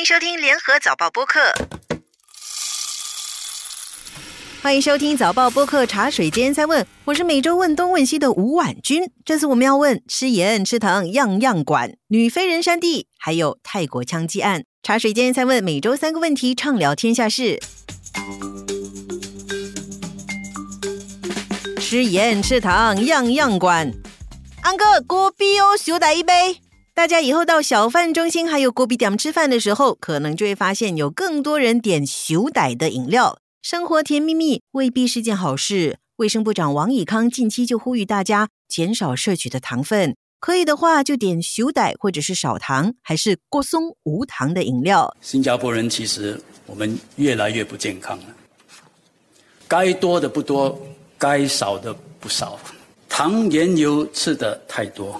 欢迎收听联合早报播客。欢迎收听早报播客茶水间三问，我是每周问东问西的吴婉君。这次我们要问吃盐吃糖样样管，女飞人山地，还有泰国枪击案。茶水间三问，每周三个问题，畅聊天下事。吃盐吃糖样样管，安哥锅比哦，小打一杯。大家以后到小贩中心还有锅比点吃饭的时候，可能就会发现有更多人点熊歹的饮料。生活甜蜜蜜未必是件好事。卫生部长王以康近期就呼吁大家减少摄取的糖分，可以的话就点熊歹或者是少糖，还是郭松无糖的饮料。新加坡人其实我们越来越不健康了，该多的不多，该少的不少，糖盐油吃的太多，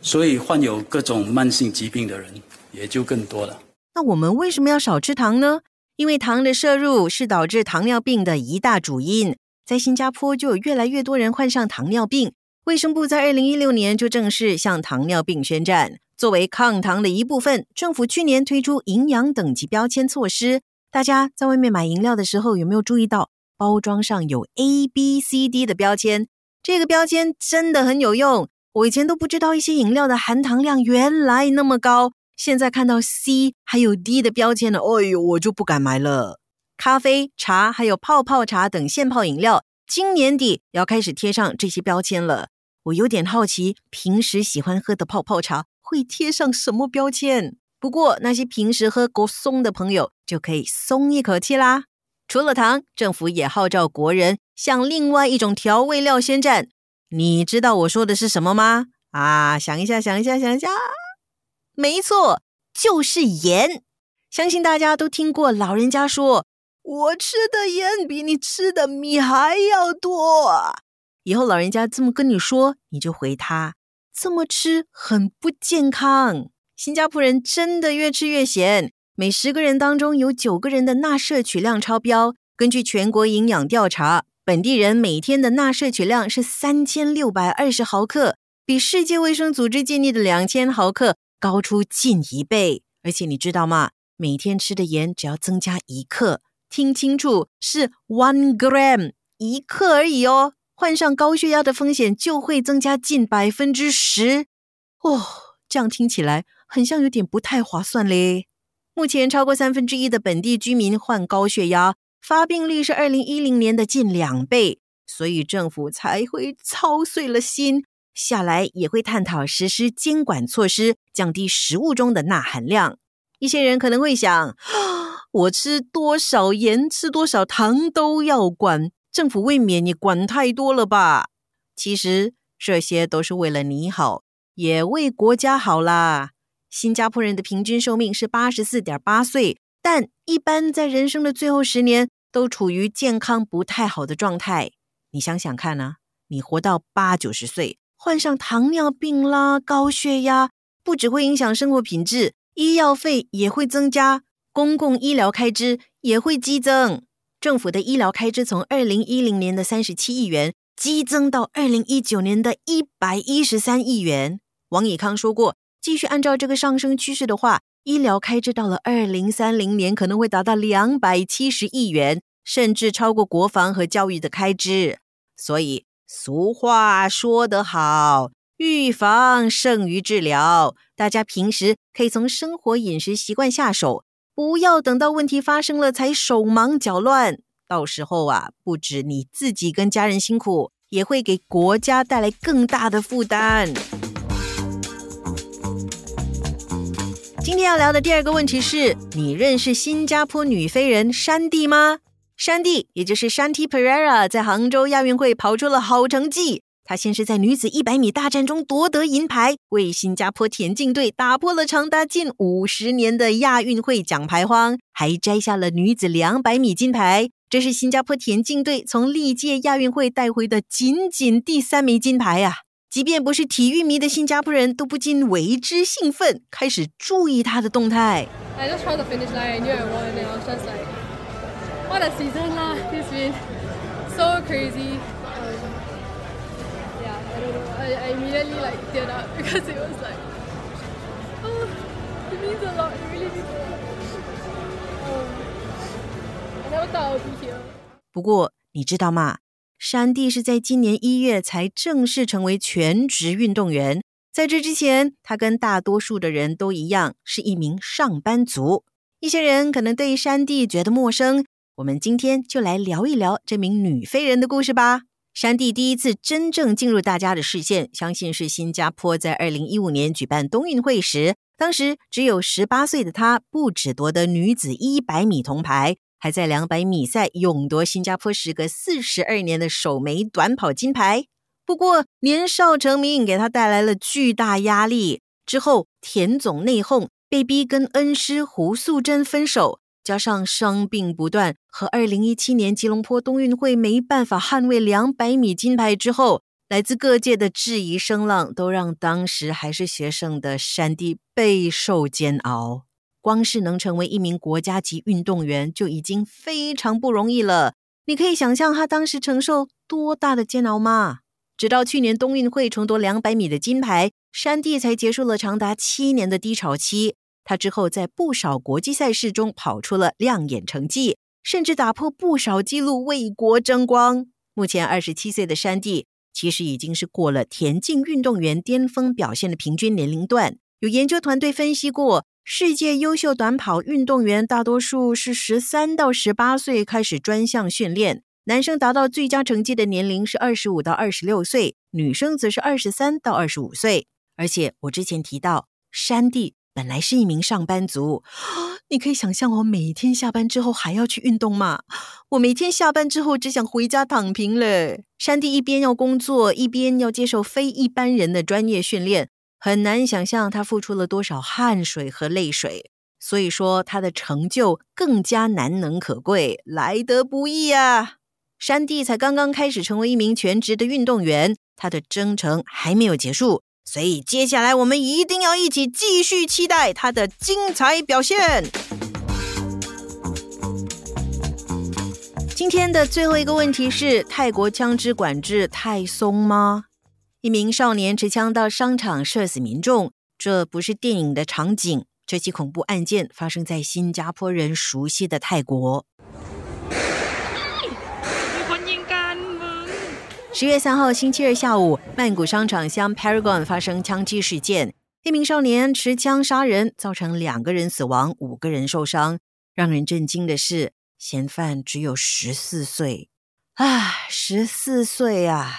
所以患有各种慢性疾病的人也就更多了。那我们为什么要少吃糖呢？因为糖的摄入是导致糖尿病的一大主因，在新加坡就有越来越多人患上糖尿病。卫生部在二零一六年就正式向糖尿病宣战。作为抗糖的一部分，政府去年推出营养等级标签措施。大家在外面买饮料的时候，有没有注意到包装上有 A、B、C、D 的标签？这个标签真的很有用。我以前都不知道一些饮料的含糖量原来那么高。现在看到 C 还有 D 的标签呢，哎呦，我就不敢买了。咖啡、茶还有泡泡茶等现泡饮料，今年底要开始贴上这些标签了。我有点好奇，平时喜欢喝的泡泡茶会贴上什么标签？不过那些平时喝过松的朋友就可以松一口气啦。除了糖，政府也号召国人向另外一种调味料宣战。你知道我说的是什么吗？啊，想一下，想一下，想一下。没错，就是盐。相信大家都听过老人家说：“我吃的盐比你吃的米还要多。”以后老人家这么跟你说，你就回他：“这么吃很不健康。”新加坡人真的越吃越咸，每十个人当中有九个人的钠摄取量超标。根据全国营养调查，本地人每天的钠摄取量是三千六百二十毫克，比世界卫生组织建议的两千毫克。高出近一倍，而且你知道吗？每天吃的盐只要增加一克，听清楚，是 one gram 一克而已哦。患上高血压的风险就会增加近百分之十。哦，这样听起来很像有点不太划算嘞。目前超过三分之一的本地居民患高血压，发病率是二零一零年的近两倍，所以政府才会操碎了心。下来也会探讨实施监管措施，降低食物中的钠含量。一些人可能会想：我吃多少盐、吃多少糖都要管，政府未免你管太多了吧？其实这些都是为了你好，也为国家好啦。新加坡人的平均寿命是八十四点八岁，但一般在人生的最后十年都处于健康不太好的状态。你想想看呢？你活到八九十岁。患上糖尿病啦、高血压，不只会影响生活品质，医药费也会增加，公共医疗开支也会激增。政府的医疗开支从二零一零年的三十七亿元激增到二零一九年的一百一十三亿元。王以康说过，继续按照这个上升趋势的话，医疗开支到了二零三零年可能会达到两百七十亿元，甚至超过国防和教育的开支。所以。俗话说得好，预防胜于治疗。大家平时可以从生活饮食习惯下手，不要等到问题发生了才手忙脚乱。到时候啊，不止你自己跟家人辛苦，也会给国家带来更大的负担。今天要聊的第二个问题是：你认识新加坡女飞人山地吗？山地，也就是山 T Pereira，在杭州亚运会跑出了好成绩。她先是在女子一百米大战中夺得银牌，为新加坡田径队打破了长达近五十年的亚运会奖牌荒，还摘下了女子两百米金牌。这是新加坡田径队从历届亚运会带回的仅仅第三枚金牌啊！即便不是体育迷的新加坡人都不禁为之兴奋，开始注意他的动态。I just crossed the finish line, you know, and I was just like, what a season lah, it's been so crazy. Yeah, I don't know, I immediately like tear up because it was like, oh, it means a lot, it really means a lot. Um, I never thought I'd be here. 不过，你知道吗？山地是在今年一月才正式成为全职运动员。在这之前，他跟大多数的人都一样，是一名上班族。一些人可能对山地觉得陌生，我们今天就来聊一聊这名女飞人的故事吧。山地第一次真正进入大家的视线，相信是新加坡在二零一五年举办冬运会时，当时只有十八岁的她，不止夺得女子一百米铜牌，还在两百米赛勇夺新加坡时隔四十二年的首枚短跑金牌。不过年少成名给他带来了巨大压力，之后田总内讧，被逼跟恩师胡素贞分手。加上伤病不断，和二零一七年吉隆坡冬运会没办法捍卫两百米金牌之后，来自各界的质疑声浪，都让当时还是学生的山地备受煎熬。光是能成为一名国家级运动员，就已经非常不容易了。你可以想象他当时承受多大的煎熬吗？直到去年冬运会重夺两百米的金牌，山地才结束了长达七年的低潮期。他之后在不少国际赛事中跑出了亮眼成绩，甚至打破不少纪录，为国争光。目前二十七岁的山地，其实已经是过了田径运动员巅峰表现的平均年龄段。有研究团队分析过，世界优秀短跑运动员大多数是十三到十八岁开始专项训练，男生达到最佳成绩的年龄是二十五到二十六岁，女生则是二十三到二十五岁。而且我之前提到，山地。本来是一名上班族，你可以想象我每天下班之后还要去运动吗？我每天下班之后只想回家躺平了。山地一边要工作，一边要接受非一般人的专业训练，很难想象他付出了多少汗水和泪水。所以说，他的成就更加难能可贵，来得不易啊！山地才刚刚开始成为一名全职的运动员，他的征程还没有结束。所以，接下来我们一定要一起继续期待他的精彩表现。今天的最后一个问题是：泰国枪支管制太松吗？一名少年持枪到商场射死民众，这不是电影的场景。这起恐怖案件发生在新加坡人熟悉的泰国。十月三号星期二下午，曼谷商场乡 Paragon 发生枪击事件，一名少年持枪杀人，造成两个人死亡，五个人受伤。让人震惊的是，嫌犯只有十四岁啊，十四岁啊！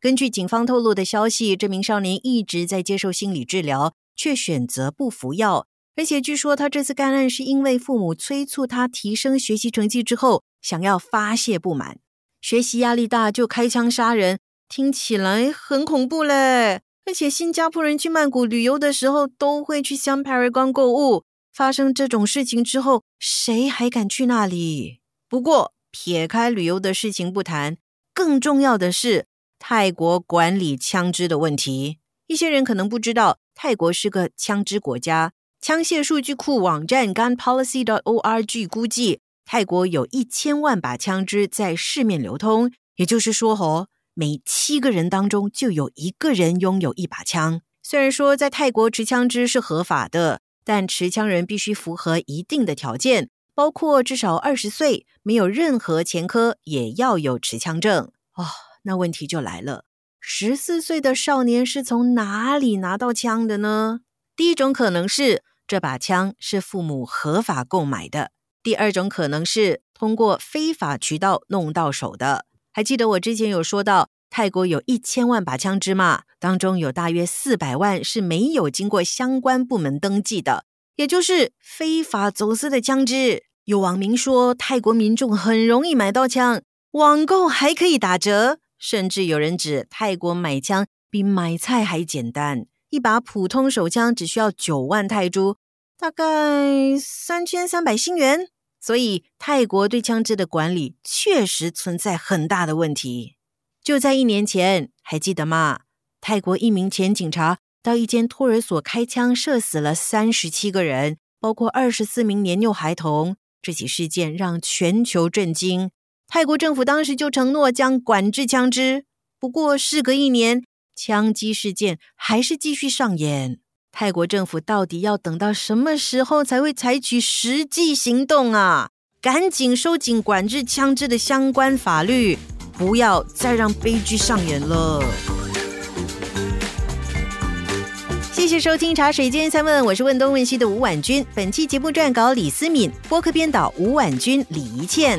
根据警方透露的消息，这名少年一直在接受心理治疗，却选择不服药，而且据说他这次干案是因为父母催促他提升学习成绩之后，想要发泄不满。学习压力大就开枪杀人，听起来很恐怖嘞！而且新加坡人去曼谷旅游的时候都会去香帕瑞光购物，发生这种事情之后，谁还敢去那里？不过撇开旅游的事情不谈，更重要的是泰国管理枪支的问题。一些人可能不知道，泰国是个枪支国家。枪械数据库网站 gunpolicy.org 估计。泰国有一千万把枪支在市面流通，也就是说，哦，每七个人当中就有一个人拥有一把枪。虽然说在泰国持枪支是合法的，但持枪人必须符合一定的条件，包括至少二十岁，没有任何前科，也要有持枪证。哦，那问题就来了：十四岁的少年是从哪里拿到枪的呢？第一种可能是这把枪是父母合法购买的。第二种可能是通过非法渠道弄到手的。还记得我之前有说到，泰国有一千万把枪支吗？当中有大约四百万是没有经过相关部门登记的，也就是非法走私的枪支。有网民说，泰国民众很容易买到枪，网购还可以打折，甚至有人指泰国买枪比买菜还简单，一把普通手枪只需要九万泰铢，大概三千三百新元。所以，泰国对枪支的管理确实存在很大的问题。就在一年前，还记得吗？泰国一名前警察到一间托儿所开枪，射死了三十七个人，包括二十四名年幼孩童。这起事件让全球震惊。泰国政府当时就承诺将管制枪支，不过事隔一年，枪击事件还是继续上演。泰国政府到底要等到什么时候才会采取实际行动啊？赶紧收紧管制枪支的相关法律，不要再让悲剧上演了。谢谢收听《茶水间三问》，我是问东问西的吴婉君。本期节目撰稿李思敏，播客编导吴婉君、李怡倩。